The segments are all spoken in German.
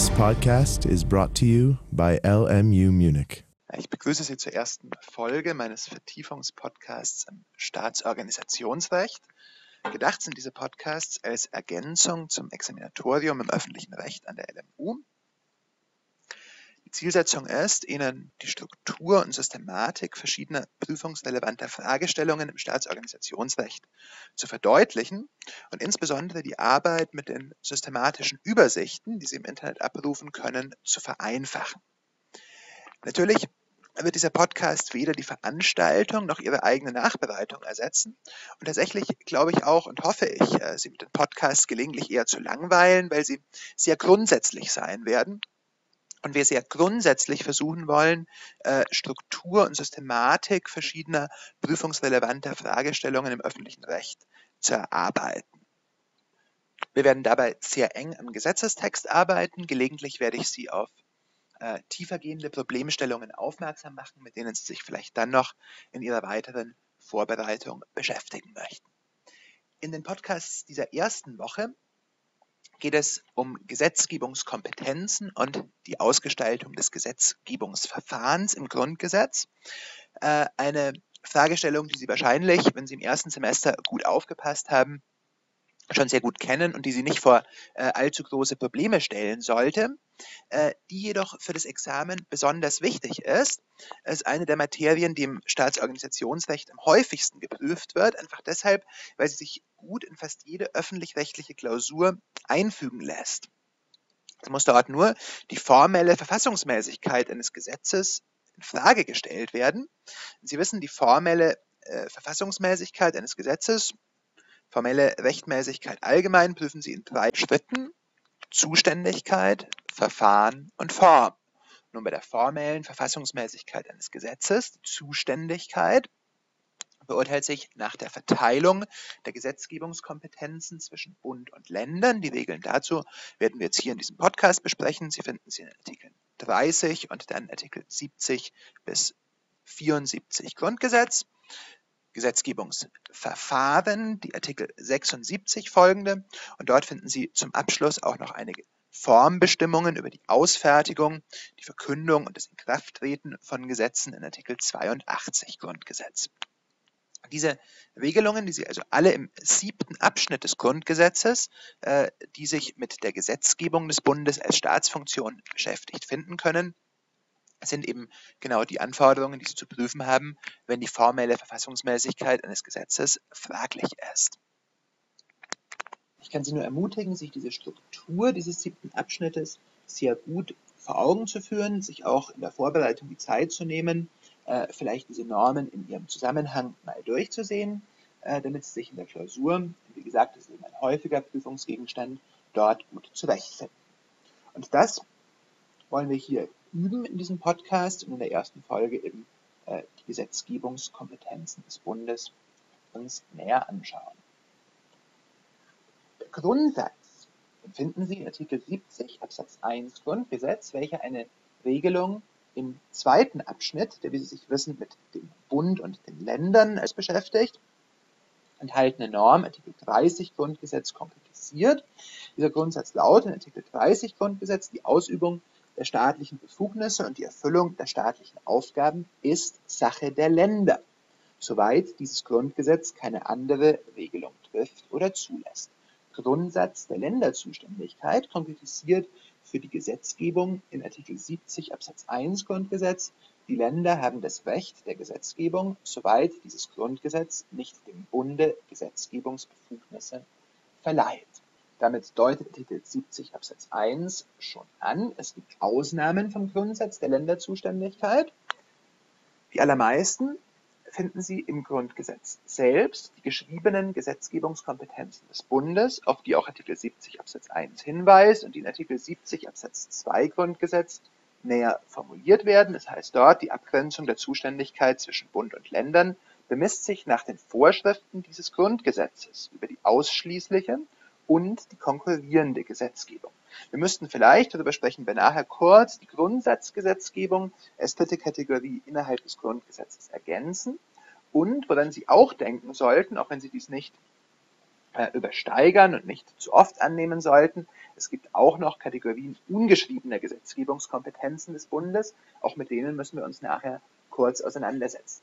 This podcast is brought to you by LMU Munich. Ich begrüße Sie zur ersten Folge meines Vertiefungspodcasts im Staatsorganisationsrecht. Gedacht sind diese Podcasts als Ergänzung zum Examinatorium im öffentlichen Recht an der LMU. Die Zielsetzung ist, Ihnen die Struktur und Systematik verschiedener prüfungsrelevanter Fragestellungen im Staatsorganisationsrecht zu verdeutlichen und insbesondere die Arbeit mit den systematischen Übersichten, die Sie im Internet abrufen können, zu vereinfachen. Natürlich wird dieser Podcast weder die Veranstaltung noch Ihre eigene Nachbereitung ersetzen. Und tatsächlich glaube ich auch und hoffe ich, äh, Sie mit den Podcasts gelegentlich eher zu langweilen, weil sie sehr grundsätzlich sein werden und wir sehr grundsätzlich versuchen wollen, äh, Struktur und Systematik verschiedener prüfungsrelevanter Fragestellungen im öffentlichen Recht zu erarbeiten. Wir werden dabei sehr eng am Gesetzestext arbeiten. Gelegentlich werde ich Sie auf äh, tiefergehende Problemstellungen aufmerksam machen, mit denen Sie sich vielleicht dann noch in Ihrer weiteren Vorbereitung beschäftigen möchten. In den Podcasts dieser ersten Woche geht es um Gesetzgebungskompetenzen und die Ausgestaltung des Gesetzgebungsverfahrens im Grundgesetz. Äh, eine Fragestellung, die Sie wahrscheinlich, wenn Sie im ersten Semester gut aufgepasst haben, schon sehr gut kennen und die Sie nicht vor äh, allzu große Probleme stellen sollte, äh, die jedoch für das Examen besonders wichtig ist. Es ist eine der Materien, die im Staatsorganisationsrecht am häufigsten geprüft wird, einfach deshalb, weil sie sich gut in fast jede öffentlich-rechtliche Klausur einfügen lässt. Es muss dort nur die formelle Verfassungsmäßigkeit eines Gesetzes in Frage gestellt werden. Sie wissen, die formelle äh, Verfassungsmäßigkeit eines Gesetzes Formelle Rechtmäßigkeit allgemein prüfen Sie in drei Schritten. Zuständigkeit, Verfahren und Form. Nun bei der formellen Verfassungsmäßigkeit eines Gesetzes, die Zuständigkeit, beurteilt sich nach der Verteilung der Gesetzgebungskompetenzen zwischen Bund und Ländern. Die Regeln dazu werden wir jetzt hier in diesem Podcast besprechen. Sie finden sie in Artikel 30 und dann Artikel 70 bis 74 Grundgesetz. Gesetzgebungsverfahren, die Artikel 76 folgende. Und dort finden Sie zum Abschluss auch noch einige Formbestimmungen über die Ausfertigung, die Verkündung und das Inkrafttreten von Gesetzen in Artikel 82 Grundgesetz. Diese Regelungen, die Sie also alle im siebten Abschnitt des Grundgesetzes, äh, die sich mit der Gesetzgebung des Bundes als Staatsfunktion beschäftigt, finden können, sind eben genau die Anforderungen, die Sie zu prüfen haben, wenn die formelle Verfassungsmäßigkeit eines Gesetzes fraglich ist. Ich kann Sie nur ermutigen, sich diese Struktur dieses siebten Abschnittes sehr gut vor Augen zu führen, sich auch in der Vorbereitung die Zeit zu nehmen, äh, vielleicht diese Normen in ihrem Zusammenhang mal durchzusehen, äh, damit Sie sich in der Klausur, wie gesagt, das ist eben ein häufiger Prüfungsgegenstand, dort gut zurechtfinden. Und das wollen wir hier üben in diesem Podcast und in der ersten Folge eben äh, die Gesetzgebungskompetenzen des Bundes uns näher anschauen. Der Grundsatz finden Sie in Artikel 70 Absatz 1 Grundgesetz, welcher eine Regelung im zweiten Abschnitt, der, wie Sie sich wissen, mit dem Bund und den Ländern beschäftigt, enthaltene Norm, Artikel 30 Grundgesetz konkretisiert. Dieser Grundsatz lautet in Artikel 30 Grundgesetz, die Ausübung der staatlichen Befugnisse und die Erfüllung der staatlichen Aufgaben ist Sache der Länder, soweit dieses Grundgesetz keine andere Regelung trifft oder zulässt. Grundsatz der Länderzuständigkeit konkretisiert für die Gesetzgebung in Artikel 70 Absatz 1 Grundgesetz. Die Länder haben das Recht der Gesetzgebung, soweit dieses Grundgesetz nicht dem Bunde Gesetzgebungsbefugnisse verleiht. Damit deutet Artikel 70 Absatz 1 schon an, es gibt Ausnahmen vom Grundsatz der Länderzuständigkeit. Die allermeisten finden Sie im Grundgesetz selbst, die geschriebenen Gesetzgebungskompetenzen des Bundes, auf die auch Artikel 70 Absatz 1 hinweist und die in Artikel 70 Absatz 2 Grundgesetz näher formuliert werden. Das heißt dort, die Abgrenzung der Zuständigkeit zwischen Bund und Ländern bemisst sich nach den Vorschriften dieses Grundgesetzes über die ausschließliche und die konkurrierende Gesetzgebung. Wir müssten vielleicht, darüber sprechen wir nachher kurz, die Grundsatzgesetzgebung als dritte Kategorie innerhalb des Grundgesetzes ergänzen und woran Sie auch denken sollten, auch wenn Sie dies nicht äh, übersteigern und nicht zu oft annehmen sollten. Es gibt auch noch Kategorien ungeschriebener Gesetzgebungskompetenzen des Bundes. Auch mit denen müssen wir uns nachher kurz auseinandersetzen.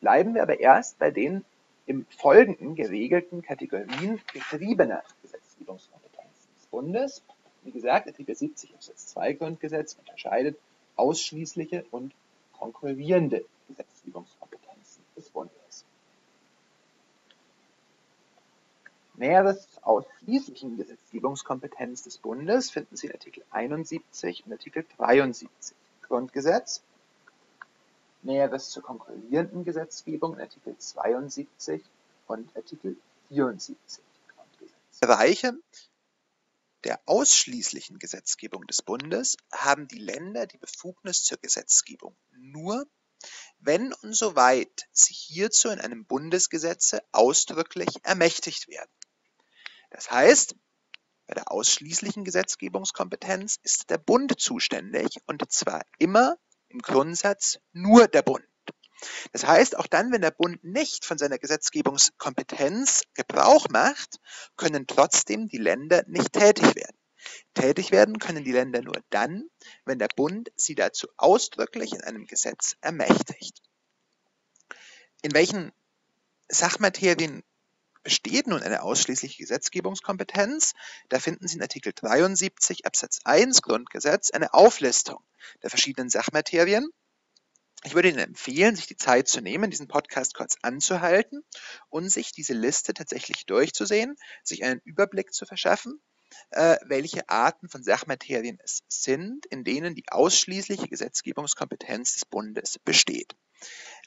Bleiben wir aber erst bei den im Folgenden geregelten Kategorien geschriebener Gesetzgebungskompetenzen des Bundes. Wie gesagt, Artikel 70 Absatz 2 Grundgesetz unterscheidet ausschließliche und konkurrierende Gesetzgebungskompetenzen des Bundes. Näheres zur ausschließlichen Gesetzgebungskompetenz des Bundes finden Sie in Artikel 71 und Artikel 73 Grundgesetz. Näheres zur konkurrierenden Gesetzgebung in Artikel 72 und Artikel 74 Grundgesetz. Bereiche der ausschließlichen Gesetzgebung des Bundes haben die Länder die Befugnis zur Gesetzgebung nur, wenn und soweit sie hierzu in einem Bundesgesetze ausdrücklich ermächtigt werden. Das heißt, bei der ausschließlichen Gesetzgebungskompetenz ist der Bund zuständig und zwar immer im Grundsatz nur der Bund. Das heißt, auch dann, wenn der Bund nicht von seiner Gesetzgebungskompetenz Gebrauch macht, können trotzdem die Länder nicht tätig werden. Tätig werden können die Länder nur dann, wenn der Bund sie dazu ausdrücklich in einem Gesetz ermächtigt. In welchen Sachmaterien besteht nun eine ausschließliche Gesetzgebungskompetenz? Da finden Sie in Artikel 73 Absatz 1 Grundgesetz eine Auflistung der verschiedenen Sachmaterien. Ich würde Ihnen empfehlen, sich die Zeit zu nehmen, diesen Podcast kurz anzuhalten und sich diese Liste tatsächlich durchzusehen, sich einen Überblick zu verschaffen äh, welche Arten von Sachmaterien es sind, in denen die ausschließliche Gesetzgebungskompetenz des Bundes besteht.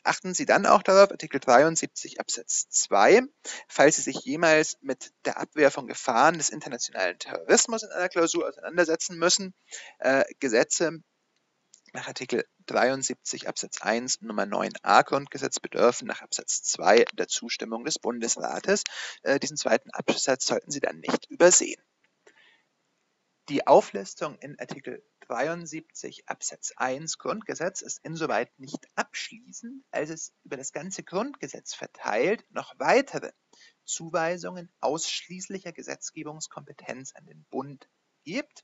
Achten Sie dann auch darauf, Artikel 73 Absatz 2, falls Sie sich jemals mit der Abwehr von Gefahren des internationalen Terrorismus in einer Klausur auseinandersetzen müssen, äh, Gesetze nach Artikel 73 Absatz 1 Nummer 9a Grundgesetz bedürfen nach Absatz 2 der Zustimmung des Bundesrates. Äh, diesen zweiten Absatz sollten Sie dann nicht übersehen. Die Auflistung in Artikel 72 Absatz 1 Grundgesetz ist insoweit nicht abschließend, als es über das ganze Grundgesetz verteilt noch weitere Zuweisungen ausschließlicher Gesetzgebungskompetenz an den Bund gibt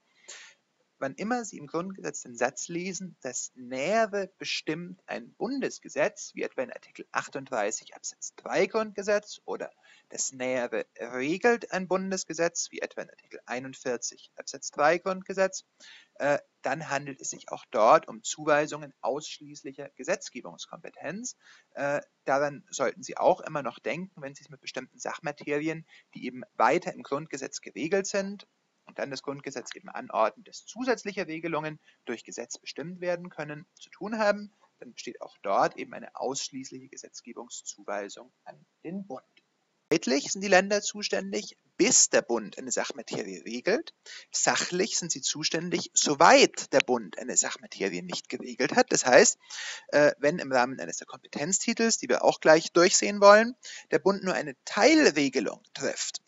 wann immer Sie im Grundgesetz den Satz lesen, das Nähere bestimmt ein Bundesgesetz, wie etwa in Artikel 38 Absatz 3 Grundgesetz oder das Nähere regelt ein Bundesgesetz, wie etwa in Artikel 41 Absatz 3 Grundgesetz, äh, dann handelt es sich auch dort um Zuweisungen ausschließlicher Gesetzgebungskompetenz. Äh, daran sollten Sie auch immer noch denken, wenn Sie es mit bestimmten Sachmaterien, die eben weiter im Grundgesetz geregelt sind, und dann das Grundgesetz eben anordnet, dass zusätzliche Regelungen durch Gesetz bestimmt werden können, zu tun haben, dann besteht auch dort eben eine ausschließliche Gesetzgebungszuweisung an den Bund. Zeitlich sind die Länder zuständig, bis der Bund eine Sachmaterie regelt. Sachlich sind sie zuständig, soweit der Bund eine Sachmaterie nicht geregelt hat. Das heißt, äh, wenn im Rahmen eines der Kompetenztitels, die wir auch gleich durchsehen wollen, der Bund nur eine Teilregelung trifft,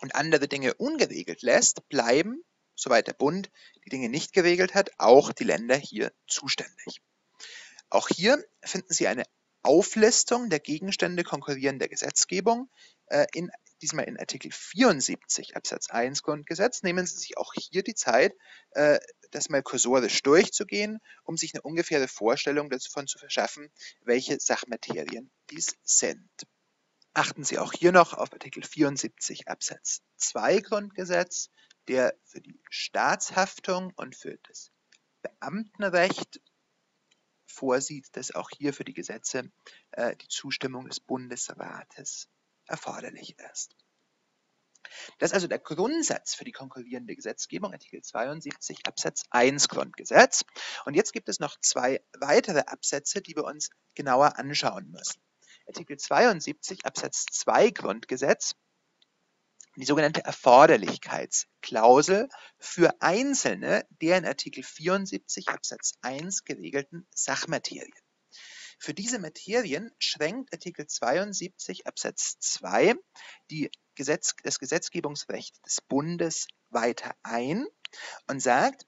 und andere Dinge ungeregelt lässt, bleiben, soweit der Bund die Dinge nicht geregelt hat, auch die Länder hier zuständig. Auch hier finden Sie eine Auflistung der Gegenstände konkurrierender Gesetzgebung äh, in diesmal in Artikel 74 Absatz 1 Grundgesetz. Nehmen Sie sich auch hier die Zeit, äh, das mal kursorisch durchzugehen, um sich eine ungefähre Vorstellung davon zu verschaffen, welche Sachmaterien dies sind. Achten Sie auch hier noch auf Artikel 74 Absatz 2 Grundgesetz, der für die Staatshaftung und für das Beamtenrecht vorsieht, dass auch hier für die Gesetze äh, die Zustimmung des Bundesrates erforderlich ist. Das ist also der Grundsatz für die konkurrierende Gesetzgebung, Artikel 72 Absatz 1 Grundgesetz. Und jetzt gibt es noch zwei weitere Absätze, die wir uns genauer anschauen müssen. Artikel 72 Absatz 2 Grundgesetz die sogenannte Erforderlichkeitsklausel für einzelne der in Artikel 74 Absatz 1 geregelten Sachmaterien. Für diese Materien schränkt Artikel 72 Absatz 2 die Gesetz, das Gesetzgebungsrecht des Bundes weiter ein und sagt,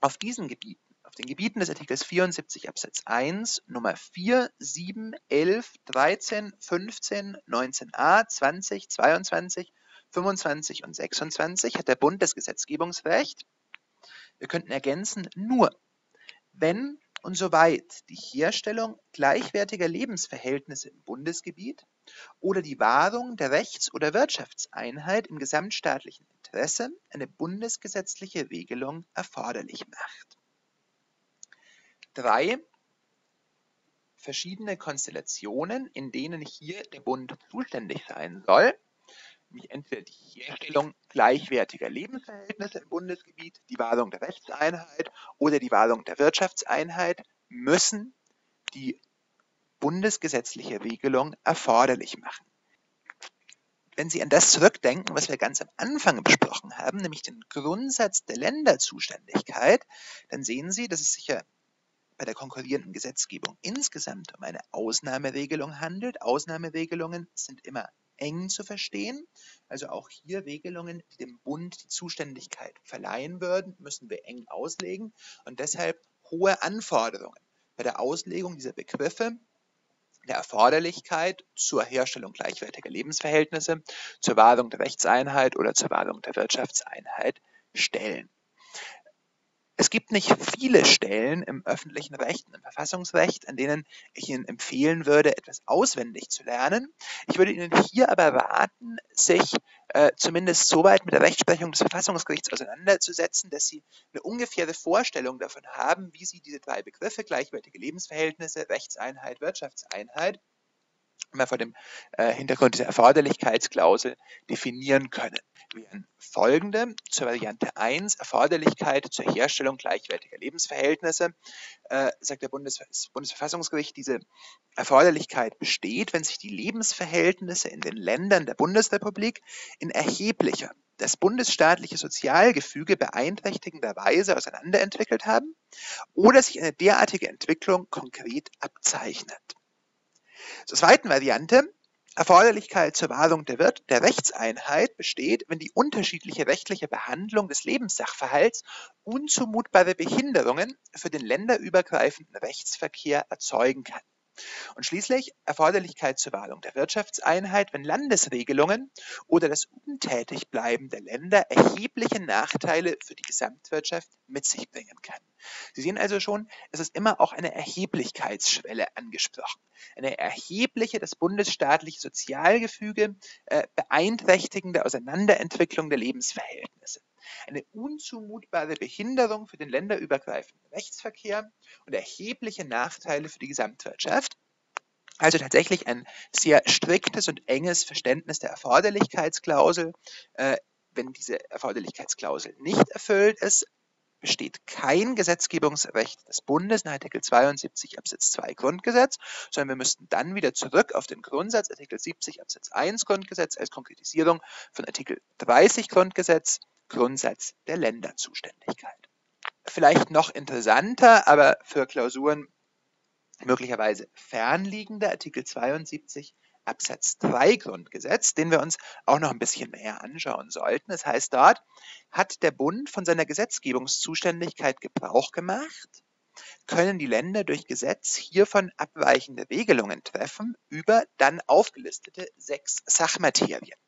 auf diesen Gebieten auf den Gebieten des Artikels 74 Absatz 1 Nummer 4, 7, 11, 13, 15, 19a, 20, 22, 25 und 26 hat der Bund das Gesetzgebungsrecht. Wir könnten ergänzen, nur wenn und soweit die Herstellung gleichwertiger Lebensverhältnisse im Bundesgebiet oder die Wahrung der Rechts- oder Wirtschaftseinheit im gesamtstaatlichen Interesse eine bundesgesetzliche Regelung erforderlich macht. Drei verschiedene Konstellationen, in denen hier der Bund zuständig sein soll, nämlich entweder die Herstellung gleichwertiger Lebensverhältnisse im Bundesgebiet, die Wahrung der Rechtseinheit oder die Wahrung der Wirtschaftseinheit, müssen die bundesgesetzliche Regelung erforderlich machen. Wenn Sie an das zurückdenken, was wir ganz am Anfang besprochen haben, nämlich den Grundsatz der Länderzuständigkeit, dann sehen Sie, dass es sich ja bei der konkurrierenden Gesetzgebung insgesamt um eine Ausnahmeregelung handelt. Ausnahmeregelungen sind immer eng zu verstehen. Also auch hier Regelungen, die dem Bund die Zuständigkeit verleihen würden, müssen wir eng auslegen und deshalb hohe Anforderungen bei der Auslegung dieser Begriffe der Erforderlichkeit zur Herstellung gleichwertiger Lebensverhältnisse, zur Wahrung der Rechtseinheit oder zur Wahrung der Wirtschaftseinheit stellen. Es gibt nicht viele Stellen im öffentlichen Recht und im Verfassungsrecht, an denen ich Ihnen empfehlen würde, etwas auswendig zu lernen. Ich würde Ihnen hier aber raten, sich äh, zumindest soweit mit der Rechtsprechung des Verfassungsgerichts auseinanderzusetzen, dass Sie eine ungefähre Vorstellung davon haben, wie Sie diese drei Begriffe, gleichwertige Lebensverhältnisse, Rechtseinheit, Wirtschaftseinheit, mal vor dem äh, Hintergrund dieser Erforderlichkeitsklausel definieren können wären folgende. Zur Variante 1, Erforderlichkeit zur Herstellung gleichwertiger Lebensverhältnisse, äh, sagt der Bundes Bundesverfassungsgericht, diese Erforderlichkeit besteht, wenn sich die Lebensverhältnisse in den Ländern der Bundesrepublik in erheblicher, das bundesstaatliche Sozialgefüge beeinträchtigender Weise auseinanderentwickelt haben oder sich eine derartige Entwicklung konkret abzeichnet. Zur zweiten Variante, Erforderlichkeit zur Wahrung der, Wirt der Rechtseinheit besteht, wenn die unterschiedliche rechtliche Behandlung des Lebenssachverhalts unzumutbare Behinderungen für den länderübergreifenden Rechtsverkehr erzeugen kann. Und schließlich Erforderlichkeit zur Wahrung der Wirtschaftseinheit, wenn Landesregelungen oder das Untätigbleiben der Länder erhebliche Nachteile für die Gesamtwirtschaft mit sich bringen kann. Sie sehen also schon, es ist immer auch eine Erheblichkeitsschwelle angesprochen. Eine erhebliche, das bundesstaatliche Sozialgefüge äh, beeinträchtigende Auseinanderentwicklung der Lebensverhältnisse. Eine unzumutbare Behinderung für den länderübergreifenden Rechtsverkehr und erhebliche Nachteile für die Gesamtwirtschaft. Also tatsächlich ein sehr striktes und enges Verständnis der Erforderlichkeitsklausel. Äh, wenn diese Erforderlichkeitsklausel nicht erfüllt ist, besteht kein Gesetzgebungsrecht des Bundes nach Artikel 72 Absatz 2 Grundgesetz, sondern wir müssten dann wieder zurück auf den Grundsatz Artikel 70 Absatz 1 Grundgesetz als Konkretisierung von Artikel 30 Grundgesetz, Grundsatz der Länderzuständigkeit. Vielleicht noch interessanter, aber für Klausuren möglicherweise fernliegender Artikel 72 Absatz 3 Grundgesetz, den wir uns auch noch ein bisschen näher anschauen sollten. Das heißt, dort hat der Bund von seiner Gesetzgebungszuständigkeit Gebrauch gemacht, können die Länder durch Gesetz hiervon abweichende Regelungen treffen über dann aufgelistete sechs Sachmaterien.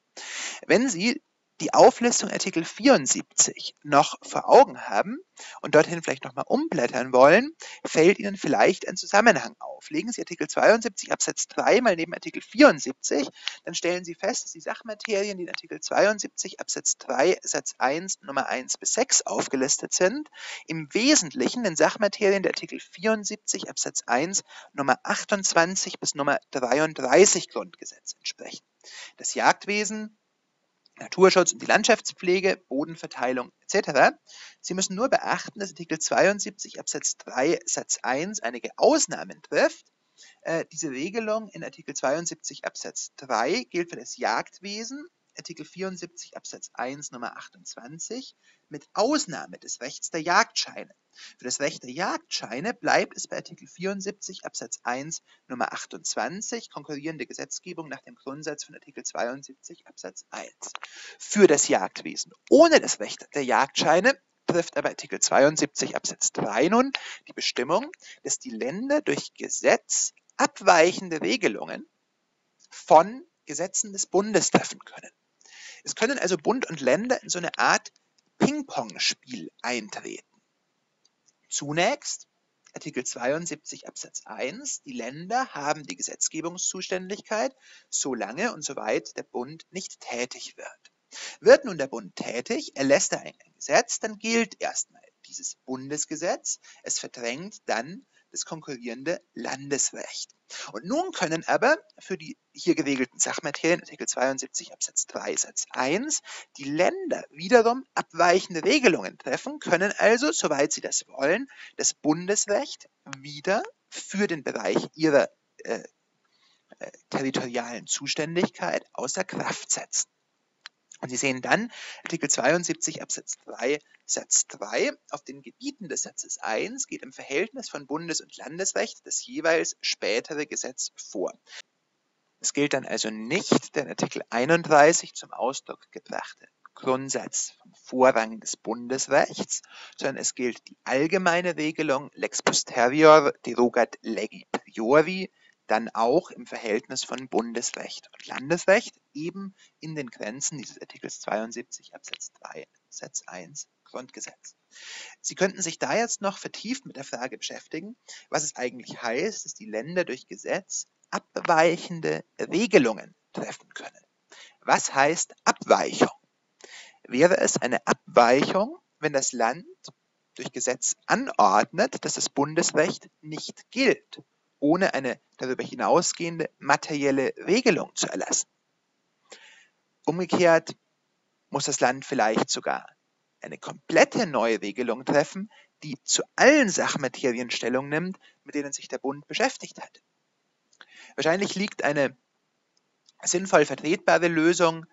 Wenn Sie die Auflistung Artikel 74 noch vor Augen haben und dorthin vielleicht nochmal umblättern wollen, fällt Ihnen vielleicht ein Zusammenhang auf. Legen Sie Artikel 72 Absatz 3 mal neben Artikel 74, dann stellen Sie fest, dass die Sachmaterien, die in Artikel 72 Absatz 3 Satz 1 Nummer 1 bis 6 aufgelistet sind, im Wesentlichen den Sachmaterien der Artikel 74 Absatz 1 Nummer 28 bis Nummer 33 Grundgesetz entsprechen. Das Jagdwesen, Naturschutz und die Landschaftspflege, Bodenverteilung etc. Sie müssen nur beachten, dass Artikel 72 Absatz 3 Satz 1 einige Ausnahmen trifft. Äh, diese Regelung in Artikel 72 Absatz 3 gilt für das Jagdwesen Artikel 74 Absatz 1 Nummer 28 mit Ausnahme des Rechts der Jagdscheine. Für das Recht der Jagdscheine bleibt es bei Artikel 74 Absatz 1 Nummer 28 konkurrierende Gesetzgebung nach dem Grundsatz von Artikel 72 Absatz 1. Für das Jagdwesen ohne das Recht der Jagdscheine trifft aber Artikel 72 Absatz 3 nun die Bestimmung, dass die Länder durch Gesetz abweichende Regelungen von Gesetzen des Bundes treffen können. Es können also Bund und Länder in so eine Art Ping-Pong-Spiel eintreten. Zunächst Artikel 72 Absatz 1. Die Länder haben die Gesetzgebungszuständigkeit, solange und soweit der Bund nicht tätig wird. Wird nun der Bund tätig, erlässt er ein Gesetz, dann gilt erstmal dieses Bundesgesetz. Es verdrängt dann das konkurrierende Landesrecht. Und nun können aber für die hier geregelten Sachmaterien, Artikel 72 Absatz 3 Satz 1, die Länder wiederum abweichende Regelungen treffen, können also, soweit sie das wollen, das Bundesrecht wieder für den Bereich ihrer äh, äh, territorialen Zuständigkeit außer Kraft setzen. Und Sie sehen dann Artikel 72 Absatz 3 Satz 3. Auf den Gebieten des Satzes 1 geht im Verhältnis von Bundes- und Landesrecht das jeweils spätere Gesetz vor. Es gilt dann also nicht der Artikel 31 zum Ausdruck gebrachte Grundsatz vom Vorrang des Bundesrechts, sondern es gilt die allgemeine Regelung lex posterior derogat legi priori, dann auch im Verhältnis von Bundesrecht und Landesrecht, eben in den Grenzen dieses Artikels 72 Absatz 3 Satz 1 Grundgesetz. Sie könnten sich da jetzt noch vertieft mit der Frage beschäftigen, was es eigentlich heißt, dass die Länder durch Gesetz abweichende Regelungen treffen können. Was heißt Abweichung? Wäre es eine Abweichung, wenn das Land durch Gesetz anordnet, dass das Bundesrecht nicht gilt ohne eine darüber hinausgehende materielle Regelung zu erlassen. Umgekehrt muss das Land vielleicht sogar eine komplette neue Regelung treffen, die zu allen Sachmaterien Stellung nimmt, mit denen sich der Bund beschäftigt hat. Wahrscheinlich liegt eine sinnvoll vertretbare Lösung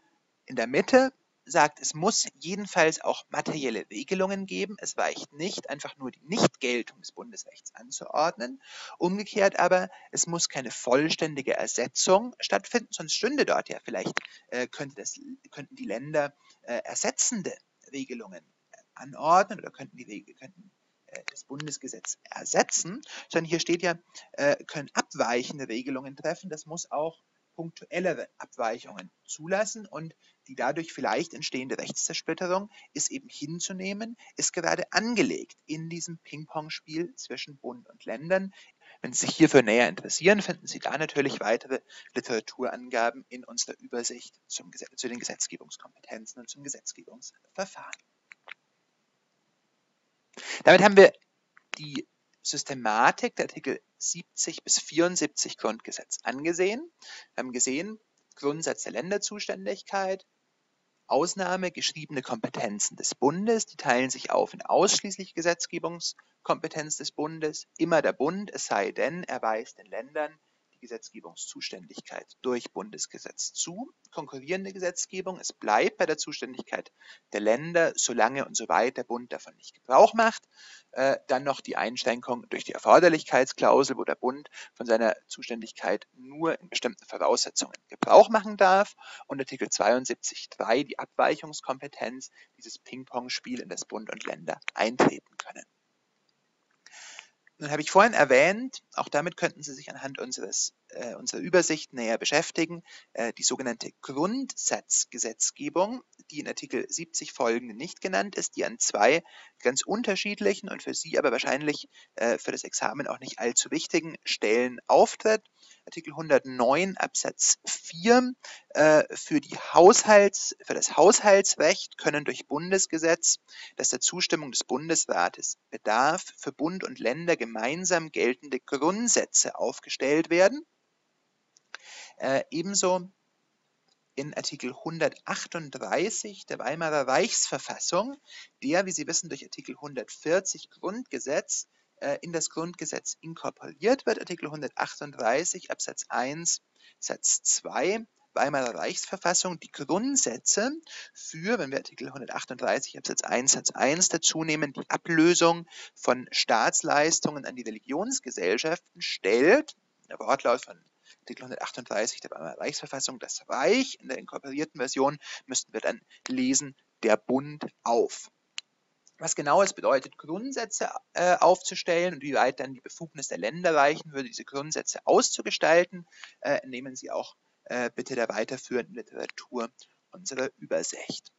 in der Mitte, sagt, es muss jedenfalls auch materielle Regelungen geben. Es reicht nicht, einfach nur die Nichtgeltung des Bundesrechts anzuordnen. Umgekehrt aber, es muss keine vollständige Ersetzung stattfinden, sonst stünde dort ja vielleicht, äh, könnte das, könnten die Länder äh, ersetzende Regelungen anordnen oder könnten die könnten äh, das Bundesgesetz ersetzen, sondern hier steht ja, äh, können abweichende Regelungen treffen. Das muss auch punktuellere Abweichungen zulassen und die dadurch vielleicht entstehende Rechtszersplitterung ist eben hinzunehmen, ist gerade angelegt in diesem Ping-Pong-Spiel zwischen Bund und Ländern. Wenn Sie sich hierfür näher interessieren, finden Sie da natürlich weitere Literaturangaben in unserer Übersicht zum, zu den Gesetzgebungskompetenzen und zum Gesetzgebungsverfahren. Damit haben wir die Systematik der Artikel 70 bis 74 Grundgesetz angesehen. Wir haben gesehen, Grundsatz der Länderzuständigkeit, Ausnahme geschriebene Kompetenzen des Bundes, die teilen sich auf in ausschließliche Gesetzgebungskompetenz des Bundes, immer der Bund, es sei denn, er weist den Ländern Gesetzgebungszuständigkeit durch Bundesgesetz zu. Konkurrierende Gesetzgebung, es bleibt bei der Zuständigkeit der Länder, solange und soweit der Bund davon nicht Gebrauch macht. Äh, dann noch die Einschränkung durch die Erforderlichkeitsklausel, wo der Bund von seiner Zuständigkeit nur in bestimmten Voraussetzungen Gebrauch machen darf. Und Artikel 72.3 die Abweichungskompetenz, dieses Ping-Pong-Spiel, in das Bund und Länder eintreten können. Nun habe ich vorhin erwähnt, auch damit könnten Sie sich anhand unseres, äh, unserer Übersicht näher beschäftigen, äh, die sogenannte Grundsatzgesetzgebung, die in Artikel 70 folgende nicht genannt ist, die an zwei ganz unterschiedlichen und für Sie aber wahrscheinlich äh, für das Examen auch nicht allzu wichtigen Stellen auftritt. Artikel 109 Absatz 4 äh, für, die Haushalts, für das Haushaltsrecht können durch Bundesgesetz, das der Zustimmung des Bundesrates bedarf, für Bund und Länder gemeinsam geltende Grundsätze aufgestellt werden. Äh, ebenso in Artikel 138 der Weimarer Reichsverfassung, der, wie Sie wissen, durch Artikel 140 Grundgesetz in das Grundgesetz inkorporiert wird. Artikel 138 Absatz 1 Satz 2 Weimarer Reichsverfassung die Grundsätze für, wenn wir Artikel 138 Absatz 1 Satz 1 dazu nehmen, die Ablösung von Staatsleistungen an die Religionsgesellschaften stellt. Der Wortlaut von Artikel 138 der Weimarer Reichsverfassung, das Reich, in der inkorporierten Version müssten wir dann lesen, der Bund auf. Was genau es bedeutet, Grundsätze äh, aufzustellen und wie weit dann die Befugnis der Länder reichen würde, diese Grundsätze auszugestalten, äh, nehmen Sie auch äh, bitte der weiterführenden Literatur unserer Übersicht.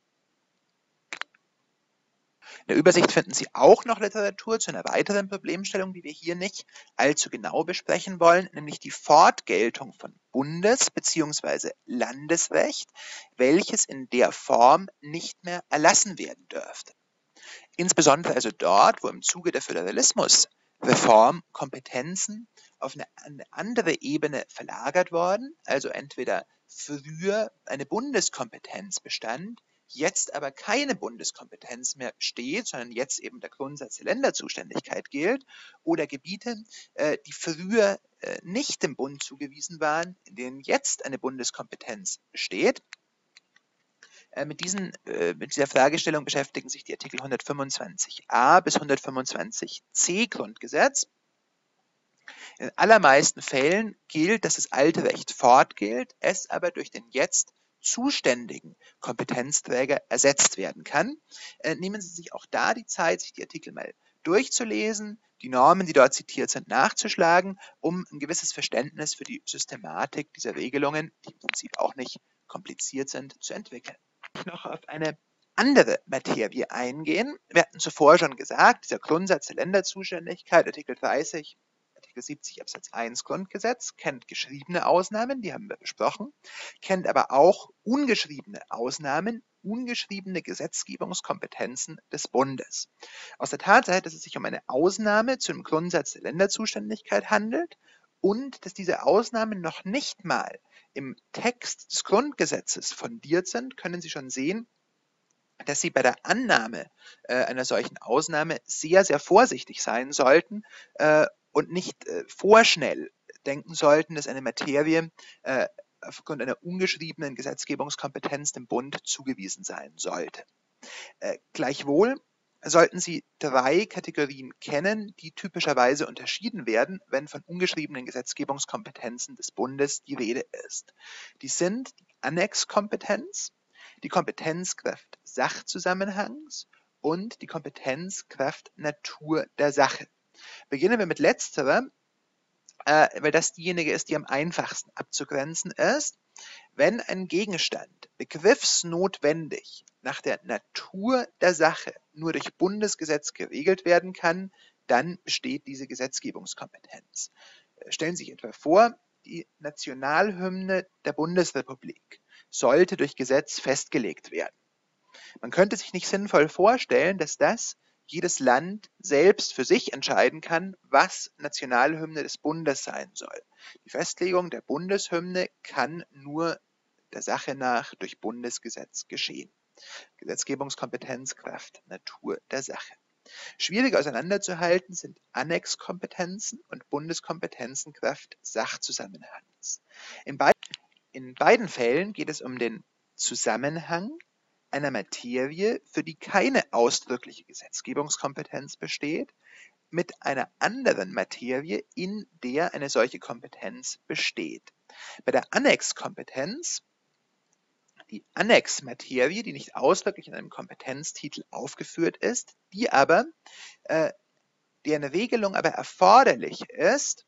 In der Übersicht finden Sie auch noch Literatur zu einer weiteren Problemstellung, die wir hier nicht allzu genau besprechen wollen, nämlich die Fortgeltung von Bundes- bzw. Landesrecht, welches in der Form nicht mehr erlassen werden dürfte. Insbesondere also dort, wo im Zuge der Föderalismusreform Kompetenzen auf eine, eine andere Ebene verlagert worden, also entweder früher eine Bundeskompetenz bestand, jetzt aber keine Bundeskompetenz mehr besteht, sondern jetzt eben der Grundsatz der Länderzuständigkeit gilt, oder Gebiete, äh, die früher äh, nicht dem Bund zugewiesen waren, in denen jetzt eine Bundeskompetenz besteht. Äh, mit, diesen, mit dieser Fragestellung beschäftigen sich die Artikel 125a bis 125c Grundgesetz. In allermeisten Fällen gilt, dass das alte Recht fortgilt, es aber durch den jetzt zuständigen Kompetenzträger ersetzt werden kann. Äh, nehmen Sie sich auch da die Zeit, sich die Artikel mal durchzulesen, die Normen, die dort zitiert sind, nachzuschlagen, um ein gewisses Verständnis für die Systematik dieser Regelungen, die im Prinzip auch nicht kompliziert sind, zu entwickeln. Noch auf eine andere Materie eingehen. Wir hatten zuvor schon gesagt, dieser Grundsatz der Länderzuständigkeit, Artikel 30 Artikel 70 Absatz 1 Grundgesetz, kennt geschriebene Ausnahmen, die haben wir besprochen, kennt aber auch ungeschriebene Ausnahmen, ungeschriebene Gesetzgebungskompetenzen des Bundes. Aus der Tatsache, dass es sich um eine Ausnahme zu dem Grundsatz der Länderzuständigkeit handelt und dass diese Ausnahmen noch nicht mal im Text des Grundgesetzes fundiert sind, können Sie schon sehen, dass Sie bei der Annahme äh, einer solchen Ausnahme sehr, sehr vorsichtig sein sollten äh, und nicht äh, vorschnell denken sollten, dass eine Materie äh, aufgrund einer ungeschriebenen Gesetzgebungskompetenz dem Bund zugewiesen sein sollte. Äh, gleichwohl sollten Sie drei Kategorien kennen, die typischerweise unterschieden werden, wenn von ungeschriebenen Gesetzgebungskompetenzen des Bundes die Rede ist. Die sind die Annexkompetenz, die Kompetenzkraft Sachzusammenhangs und die Kompetenzkraft Natur der Sache. Beginnen wir mit letzterem, äh, weil das diejenige ist, die am einfachsten abzugrenzen ist. Wenn ein Gegenstand begriffsnotwendig nach der Natur der Sache nur durch Bundesgesetz geregelt werden kann, dann besteht diese Gesetzgebungskompetenz. Äh, stellen Sie sich etwa vor, die Nationalhymne der Bundesrepublik sollte durch Gesetz festgelegt werden. Man könnte sich nicht sinnvoll vorstellen, dass das jedes Land selbst für sich entscheiden kann, was Nationalhymne des Bundes sein soll. Die Festlegung der Bundeshymne kann nur der Sache nach durch Bundesgesetz geschehen. Gesetzgebungskompetenz, Kraft, Natur der Sache. Schwierig auseinanderzuhalten sind Annexkompetenzen und Bundeskompetenzen Kraft Sachzusammenhangs. In, beid in beiden Fällen geht es um den Zusammenhang einer Materie, für die keine ausdrückliche Gesetzgebungskompetenz besteht, mit einer anderen Materie, in der eine solche Kompetenz besteht. Bei der Annexkompetenz, die Annexmaterie, die nicht ausdrücklich in einem Kompetenztitel aufgeführt ist, die aber, äh, deren Regelung aber erforderlich ist,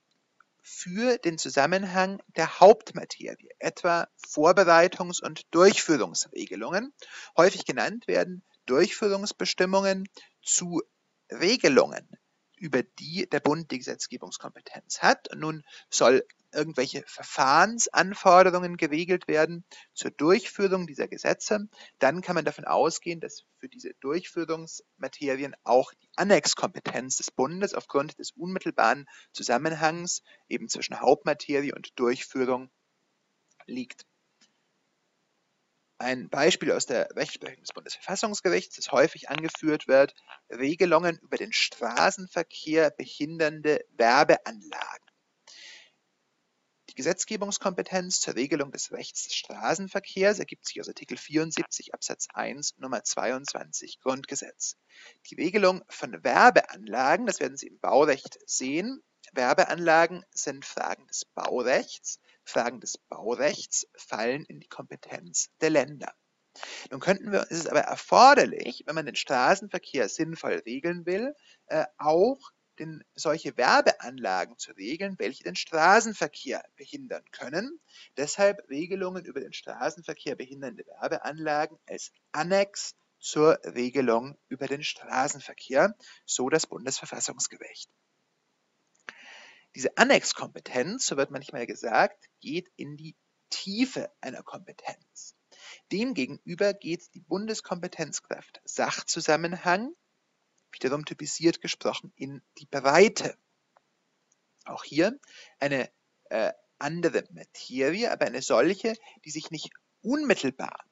für den Zusammenhang der Hauptmaterie, etwa Vorbereitungs- und Durchführungsregelungen, häufig genannt werden Durchführungsbestimmungen zu Regelungen, über die der Bund die Gesetzgebungskompetenz hat. Und nun soll irgendwelche Verfahrensanforderungen geregelt werden zur Durchführung dieser Gesetze, dann kann man davon ausgehen, dass für diese Durchführungsmaterien auch die Annexkompetenz des Bundes aufgrund des unmittelbaren Zusammenhangs eben zwischen Hauptmaterie und Durchführung liegt. Ein Beispiel aus der Rechtsprechung des Bundesverfassungsgerichts, das häufig angeführt wird, Regelungen über den Straßenverkehr behindernde Werbeanlagen. Die Gesetzgebungskompetenz zur Regelung des Rechts des Straßenverkehrs ergibt sich aus Artikel 74 Absatz 1 Nummer 22 Grundgesetz. Die Regelung von Werbeanlagen, das werden Sie im Baurecht sehen, Werbeanlagen sind Fragen des Baurechts. Fragen des Baurechts fallen in die Kompetenz der Länder. Nun könnten wir, ist es aber erforderlich, wenn man den Straßenverkehr sinnvoll regeln will, äh, auch den, solche Werbeanlagen zu regeln, welche den Straßenverkehr behindern können. Deshalb Regelungen über den Straßenverkehr behindernde Werbeanlagen als Annex zur Regelung über den Straßenverkehr, so das Bundesverfassungsgericht. Diese Annexkompetenz, so wird manchmal gesagt, geht in die Tiefe einer Kompetenz. Demgegenüber geht die Bundeskompetenzkraft Sachzusammenhang, wiederum typisiert gesprochen, in die Breite. Auch hier eine äh, andere Materie, aber eine solche, die sich nicht unmittelbar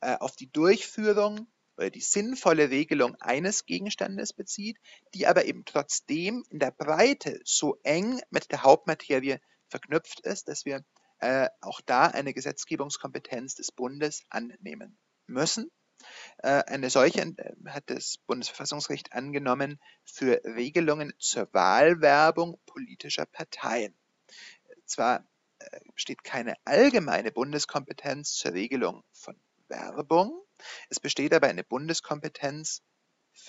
äh, auf die Durchführung oder die sinnvolle Regelung eines Gegenstandes bezieht, die aber eben trotzdem in der Breite so eng mit der Hauptmaterie verknüpft ist, dass wir äh, auch da eine Gesetzgebungskompetenz des Bundes annehmen müssen. Äh, eine solche äh, hat das Bundesverfassungsgericht angenommen für Regelungen zur Wahlwerbung politischer Parteien. Zwar äh, besteht keine allgemeine Bundeskompetenz zur Regelung von Werbung, es besteht aber eine Bundeskompetenz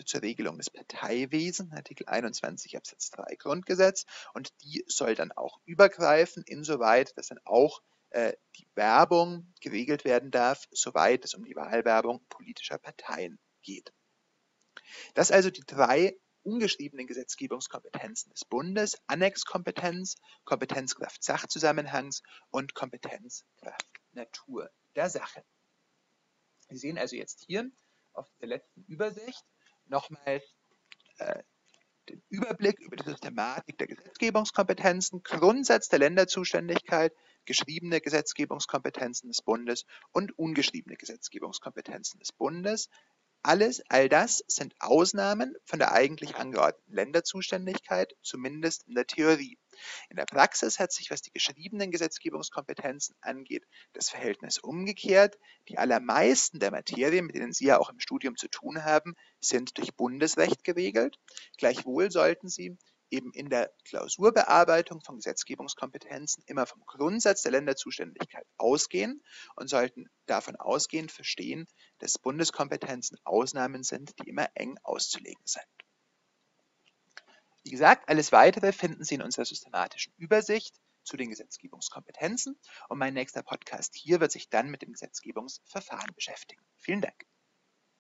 zur Regelung des Parteiwesens, Artikel 21 Absatz 3 Grundgesetz, und die soll dann auch übergreifen, insoweit, dass dann auch die Werbung geregelt werden darf, soweit es um die Wahlwerbung politischer Parteien geht. Das also die drei ungeschriebenen Gesetzgebungskompetenzen des Bundes, Annexkompetenz, Kompetenzkraft Sachzusammenhangs und Kompetenzkraft Natur der Sache. Sie sehen also jetzt hier auf der letzten Übersicht nochmal äh, den Überblick über die Systematik der Gesetzgebungskompetenzen, Grundsatz der Länderzuständigkeit, geschriebene Gesetzgebungskompetenzen des Bundes und ungeschriebene Gesetzgebungskompetenzen des Bundes. Alles, all das sind Ausnahmen von der eigentlich angeordneten Länderzuständigkeit, zumindest in der Theorie. In der Praxis hat sich, was die geschriebenen Gesetzgebungskompetenzen angeht, das Verhältnis umgekehrt. Die allermeisten der Materien, mit denen Sie ja auch im Studium zu tun haben, sind durch Bundesrecht geregelt. Gleichwohl sollten Sie eben in der Klausurbearbeitung von Gesetzgebungskompetenzen immer vom Grundsatz der Länderzuständigkeit ausgehen und sollten davon ausgehend verstehen, dass Bundeskompetenzen Ausnahmen sind, die immer eng auszulegen sind. Wie gesagt, alles weitere finden Sie in unserer systematischen Übersicht zu den Gesetzgebungskompetenzen und mein nächster Podcast hier wird sich dann mit dem Gesetzgebungsverfahren beschäftigen. Vielen Dank.